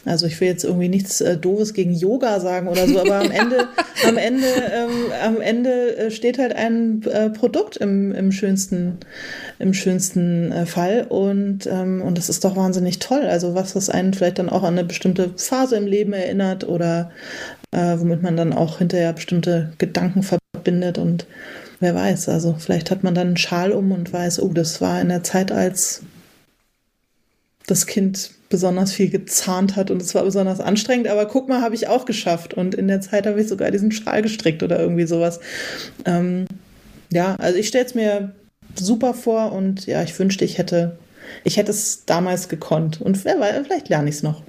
also ich will jetzt irgendwie nichts äh, Doofes gegen Yoga sagen oder so, aber am Ende, am Ende, ähm, am Ende äh, steht halt ein äh, Produkt im, im schönsten, im schönsten äh, Fall und, ähm, und das ist doch wahnsinnig toll. Also was, was einen vielleicht dann auch an eine bestimmte Phase im Leben erinnert oder äh, womit man dann auch hinterher bestimmte Gedanken verbindet und wer weiß, also vielleicht hat man dann einen Schal um und weiß, oh, das war in der Zeit, als das Kind besonders viel gezahnt hat und es war besonders anstrengend, aber guck mal, habe ich auch geschafft. Und in der Zeit habe ich sogar diesen Schal gestrickt oder irgendwie sowas. Ähm, ja, also ich stelle es mir super vor und ja, ich wünschte, ich hätte, ich hätte es damals gekonnt. Und wer weiß, vielleicht lerne ich es noch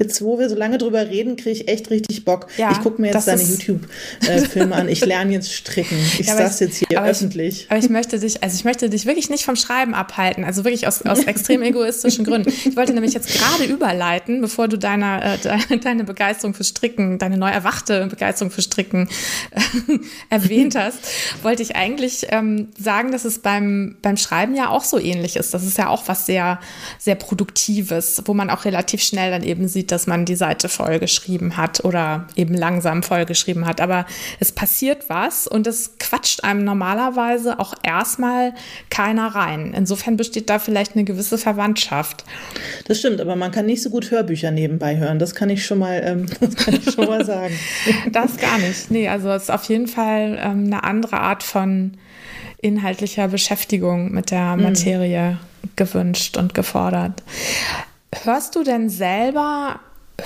jetzt, wo wir so lange drüber reden, kriege ich echt richtig Bock. Ja, ich gucke mir jetzt deine YouTube-Filme an. Ich lerne jetzt stricken. Ich ja, sag's jetzt hier aber öffentlich. Ich, aber ich möchte dich, also ich möchte dich wirklich nicht vom Schreiben abhalten. Also wirklich aus, aus extrem egoistischen Gründen. Ich wollte nämlich jetzt gerade überleiten, bevor du deine, äh, deine Begeisterung für Stricken, deine neu erwachte Begeisterung für Stricken äh, erwähnt hast, wollte ich eigentlich ähm, sagen, dass es beim, beim Schreiben ja auch so ähnlich ist. Das ist ja auch was sehr, sehr Produktives, wo man auch relativ schnell dann eben sieht, dass man die Seite vollgeschrieben hat oder eben langsam vollgeschrieben hat. Aber es passiert was und es quatscht einem normalerweise auch erstmal keiner rein. Insofern besteht da vielleicht eine gewisse Verwandtschaft. Das stimmt, aber man kann nicht so gut Hörbücher nebenbei hören. Das kann ich schon mal, ähm, das kann ich schon mal sagen. das gar nicht. Nee, also es ist auf jeden Fall ähm, eine andere Art von inhaltlicher Beschäftigung mit der mhm. Materie mhm. gewünscht und gefordert. Hörst du denn selber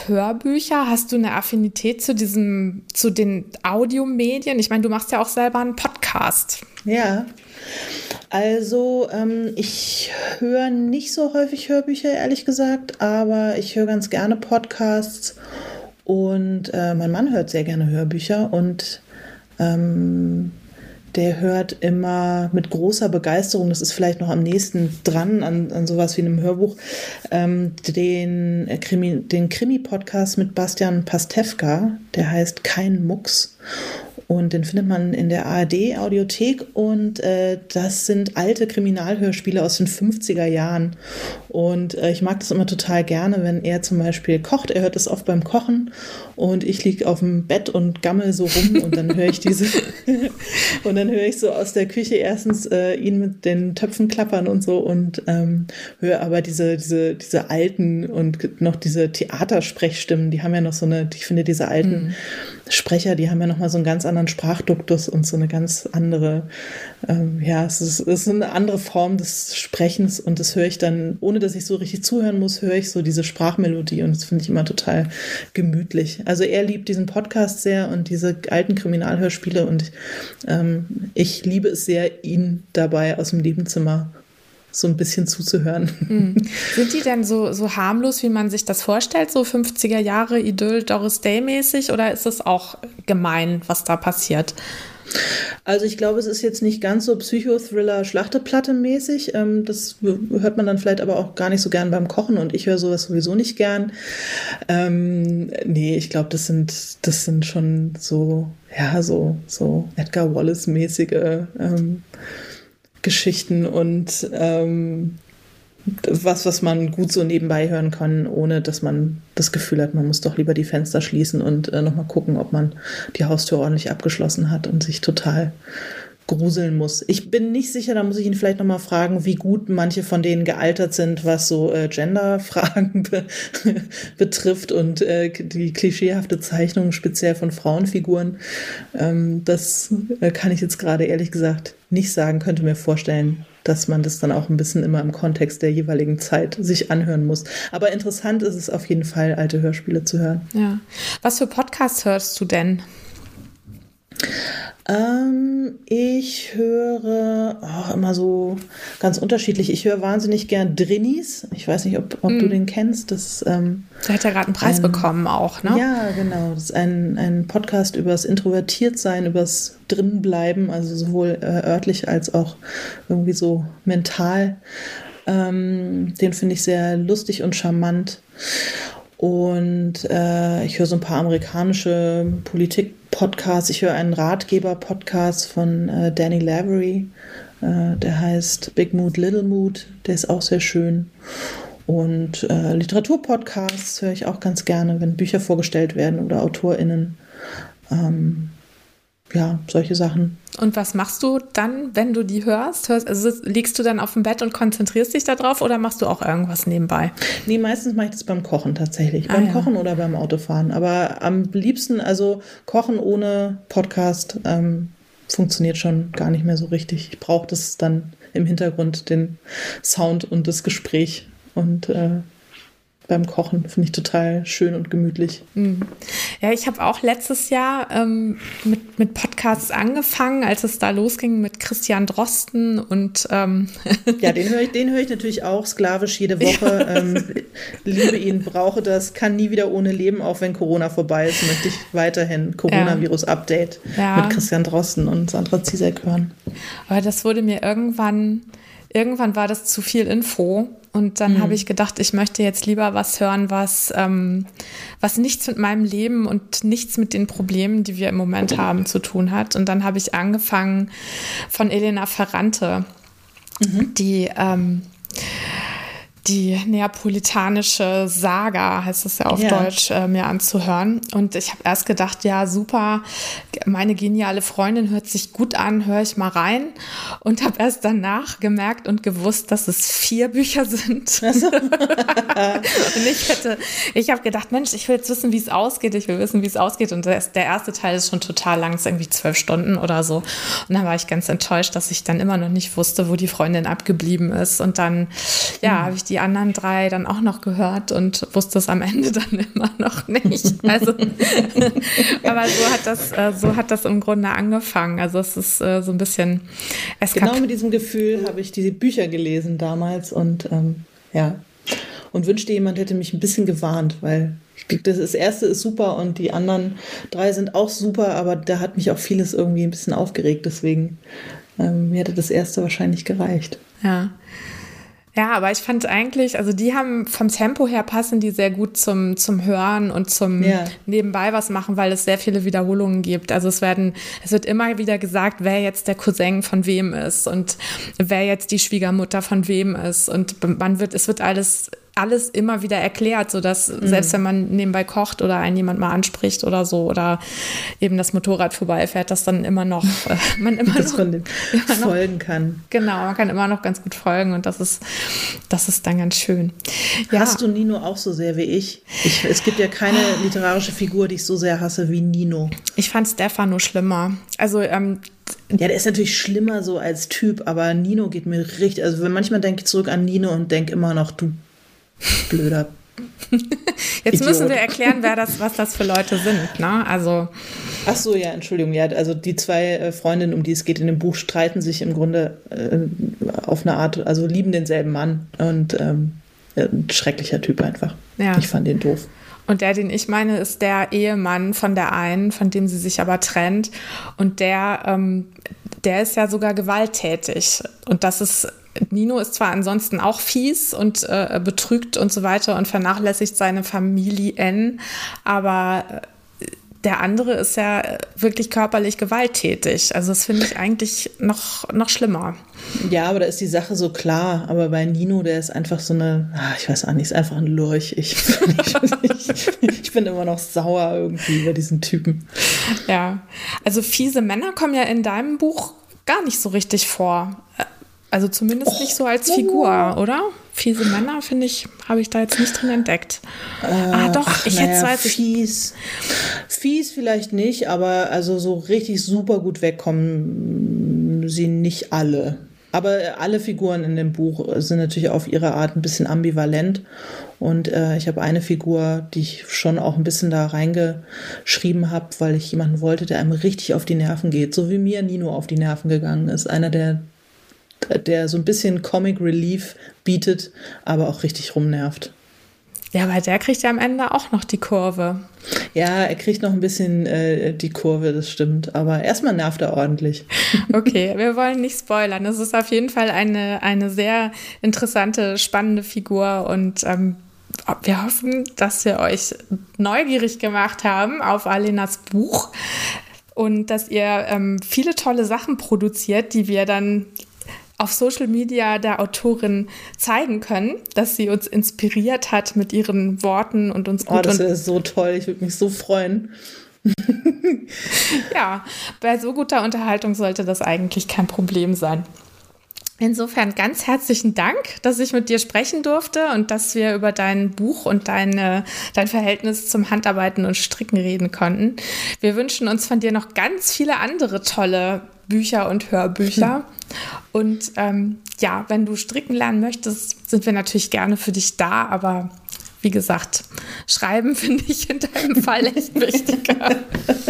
Hörbücher? Hast du eine Affinität zu diesem, zu den Audiomedien? Ich meine, du machst ja auch selber einen Podcast. Ja. Also ähm, ich höre nicht so häufig Hörbücher, ehrlich gesagt, aber ich höre ganz gerne Podcasts und äh, mein Mann hört sehr gerne Hörbücher und ähm, der hört immer mit großer Begeisterung, das ist vielleicht noch am nächsten dran an, an sowas wie einem Hörbuch, ähm, den Krimi, den Krimi-Podcast mit Bastian Pastewka, der heißt Kein Mucks. Und den findet man in der ARD Audiothek und äh, das sind alte Kriminalhörspiele aus den 50er Jahren. Und äh, ich mag das immer total gerne, wenn er zum Beispiel kocht. Er hört das oft beim Kochen und ich liege auf dem Bett und gammel so rum und dann höre ich diese und dann höre ich so aus der Küche erstens äh, ihn mit den Töpfen klappern und so und ähm, höre aber diese, diese, diese alten und noch diese Theatersprechstimmen, die haben ja noch so eine, ich finde diese alten mhm. Sprecher, die haben ja noch mal so einen ganz anderen Sprachduktus und so eine ganz andere, ähm, ja, es ist, es ist eine andere Form des Sprechens und das höre ich dann, ohne dass ich so richtig zuhören muss, höre ich so diese Sprachmelodie und das finde ich immer total gemütlich. Also er liebt diesen Podcast sehr und diese alten Kriminalhörspiele und ähm, ich liebe es sehr, ihn dabei aus dem Nebenzimmer so ein bisschen zuzuhören. Mhm. Sind die denn so, so harmlos, wie man sich das vorstellt, so 50er Jahre Idyll, Doris Day mäßig, oder ist es auch gemein, was da passiert? Also ich glaube, es ist jetzt nicht ganz so Psychothriller Schlachteplatte mäßig. Ähm, das hört man dann vielleicht aber auch gar nicht so gern beim Kochen und ich höre sowas sowieso nicht gern. Ähm, nee, ich glaube, das sind, das sind schon so, ja, so, so Edgar Wallace-mäßige ähm, Geschichten und ähm, was, was man gut so nebenbei hören kann, ohne dass man das Gefühl hat, man muss doch lieber die Fenster schließen und äh, nochmal gucken, ob man die Haustür ordentlich abgeschlossen hat und sich total gruseln muss. Ich bin nicht sicher, da muss ich ihn vielleicht nochmal fragen, wie gut manche von denen gealtert sind, was so äh, Gender-Fragen be betrifft und äh, die klischeehafte Zeichnung speziell von Frauenfiguren. Ähm, das äh, kann ich jetzt gerade ehrlich gesagt nicht sagen, könnte mir vorstellen, dass man das dann auch ein bisschen immer im Kontext der jeweiligen Zeit sich anhören muss. Aber interessant ist es auf jeden Fall, alte Hörspiele zu hören. Ja. Was für Podcasts hörst du denn? Ähm, ich höre oh, immer so ganz unterschiedlich. Ich höre wahnsinnig gern Drinnies. Ich weiß nicht, ob, ob mm. du den kennst. Das, ähm, Der hat ja gerade einen Preis ein, bekommen auch, ne? Ja, genau. Das ist ein, ein Podcast übers Introvertiertsein, übers Drinnenbleiben, also sowohl äh, örtlich als auch irgendwie so mental. Ähm, den finde ich sehr lustig und charmant. Und äh, ich höre so ein paar amerikanische Politik-Podcasts. Ich höre einen Ratgeber-Podcast von äh, Danny Lavery. Äh, der heißt Big Mood, Little Mood. Der ist auch sehr schön. Und äh, Literaturpodcasts höre ich auch ganz gerne, wenn Bücher vorgestellt werden oder AutorInnen. Ähm, ja, solche Sachen. Und was machst du dann, wenn du die hörst? hörst also liegst du dann auf dem Bett und konzentrierst dich darauf oder machst du auch irgendwas nebenbei? Nee, meistens mache ich das beim Kochen tatsächlich. Ah, beim ja. Kochen oder beim Autofahren. Aber am liebsten, also Kochen ohne Podcast ähm, funktioniert schon gar nicht mehr so richtig. Ich brauche das dann im Hintergrund, den Sound und das Gespräch. Und äh, beim Kochen. Finde ich total schön und gemütlich. Mhm. Ja, ich habe auch letztes Jahr ähm, mit, mit Podcasts angefangen, als es da losging mit Christian Drosten und ähm Ja, den höre ich, den höre ich natürlich auch sklavisch jede Woche. Ja. Ähm, liebe ihn, brauche das, kann nie wieder ohne leben, auch wenn Corona vorbei ist, möchte ich weiterhin Coronavirus-Update ja. mit Christian Drosten und Sandra Zizek hören. Aber das wurde mir irgendwann, irgendwann war das zu viel Info und dann mhm. habe ich gedacht, ich möchte jetzt lieber was hören, was, ähm, was nichts mit meinem Leben und nichts mit den Problemen, die wir im Moment haben, zu tun hat. Und dann habe ich angefangen von Elena Ferrante, mhm. die ähm, die neapolitanische Saga, heißt es ja auf ja. Deutsch, äh, mir anzuhören. Und ich habe erst gedacht, ja, super, meine geniale Freundin hört sich gut an, höre ich mal rein. Und habe erst danach gemerkt und gewusst, dass es vier Bücher sind. Und ich hätte, ich habe gedacht, Mensch, ich will jetzt wissen, wie es ausgeht. Ich will wissen, wie es ausgeht. Und der, der erste Teil ist schon total lang, ist irgendwie zwölf Stunden oder so. Und dann war ich ganz enttäuscht, dass ich dann immer noch nicht wusste, wo die Freundin abgeblieben ist. Und dann, ja, mhm. habe ich die die anderen drei dann auch noch gehört und wusste es am Ende dann immer noch nicht. Also, aber so hat das, äh, so hat das im Grunde angefangen. Also es ist äh, so ein bisschen. genau mit diesem Gefühl habe ich diese Bücher gelesen damals und ähm, ja und wünschte, jemand hätte mich ein bisschen gewarnt, weil das erste ist super und die anderen drei sind auch super, aber da hat mich auch vieles irgendwie ein bisschen aufgeregt. Deswegen ähm, mir hätte das erste wahrscheinlich gereicht. Ja. Ja, aber ich fand eigentlich, also die haben vom Tempo her passen die sehr gut zum, zum Hören und zum ja. nebenbei was machen, weil es sehr viele Wiederholungen gibt. Also es werden, es wird immer wieder gesagt, wer jetzt der Cousin von wem ist und wer jetzt die Schwiegermutter von wem ist. Und man wird, es wird alles alles immer wieder erklärt, sodass mhm. selbst wenn man nebenbei kocht oder einen jemand mal anspricht oder so oder eben das Motorrad vorbeifährt, dass dann immer noch äh, man immer dass noch, dem folgen kann. Genau, man kann immer noch ganz gut folgen und das ist das ist dann ganz schön. Ja. Hast du Nino auch so sehr wie ich? ich? Es gibt ja keine literarische Figur, die ich so sehr hasse wie Nino. Ich fand Stefano schlimmer. Also ähm, ja, der ist natürlich schlimmer so als Typ, aber Nino geht mir richtig. Also wenn manchmal denke ich zurück an Nino und denke immer noch, du Blöder. Jetzt Idiot. müssen wir erklären, wer das, was das für Leute sind, ne? Also. Ach so, ja, Entschuldigung. Ja, also die zwei äh, Freundinnen, um die es geht in dem Buch, streiten sich im Grunde äh, auf eine Art, also lieben denselben Mann und ähm, ein schrecklicher Typ einfach. Ja. Ich fand den doof. Und der, den ich meine, ist der Ehemann von der einen, von dem sie sich aber trennt. Und der, ähm, der ist ja sogar gewalttätig. Und das ist Nino ist zwar ansonsten auch fies und äh, betrügt und so weiter und vernachlässigt seine Familie N, aber äh, der andere ist ja wirklich körperlich gewalttätig. Also das finde ich eigentlich noch, noch schlimmer. Ja, aber da ist die Sache so klar. Aber bei Nino, der ist einfach so eine, ach, ich weiß auch nicht, ist einfach ein Lurch. Ich, ich, ich, bin immer noch sauer irgendwie über diesen Typen. Ja, also fiese Männer kommen ja in deinem Buch gar nicht so richtig vor. Also zumindest Och, nicht so als Figur, oder? Fiese Männer, finde ich, habe ich da jetzt nicht drin entdeckt. Äh, ah, doch, ach, ich naja, jetzt fies. Fies vielleicht nicht, aber also so richtig super gut wegkommen sie nicht alle. Aber alle Figuren in dem Buch sind natürlich auf ihre Art ein bisschen ambivalent. Und äh, ich habe eine Figur, die ich schon auch ein bisschen da reingeschrieben habe, weil ich jemanden wollte, der einem richtig auf die Nerven geht. So wie mir Nino auf die Nerven gegangen ist. Einer der der so ein bisschen Comic Relief bietet, aber auch richtig rumnervt. Ja, aber der kriegt ja am Ende auch noch die Kurve. Ja, er kriegt noch ein bisschen äh, die Kurve, das stimmt. Aber erstmal nervt er ordentlich. Okay, wir wollen nicht spoilern. Es ist auf jeden Fall eine, eine sehr interessante, spannende Figur und ähm, wir hoffen, dass wir euch neugierig gemacht haben auf Alenas Buch und dass ihr ähm, viele tolle Sachen produziert, die wir dann auf Social Media der Autorin zeigen können, dass sie uns inspiriert hat mit ihren Worten und uns gut. Oh, das ist so toll. Ich würde mich so freuen. ja, bei so guter Unterhaltung sollte das eigentlich kein Problem sein. Insofern ganz herzlichen Dank, dass ich mit dir sprechen durfte und dass wir über dein Buch und deine, dein Verhältnis zum Handarbeiten und Stricken reden konnten. Wir wünschen uns von dir noch ganz viele andere tolle Bücher und Hörbücher. Hm. Und ähm, ja, wenn du stricken lernen möchtest, sind wir natürlich gerne für dich da, aber wie gesagt, schreiben finde ich in deinem Fall echt wichtiger.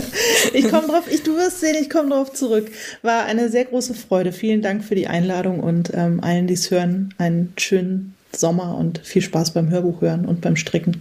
ich komme drauf, ich, du wirst sehen, ich komme drauf zurück. War eine sehr große Freude. Vielen Dank für die Einladung und ähm, allen, die es hören, einen schönen Sommer und viel Spaß beim Hörbuch hören und beim Stricken.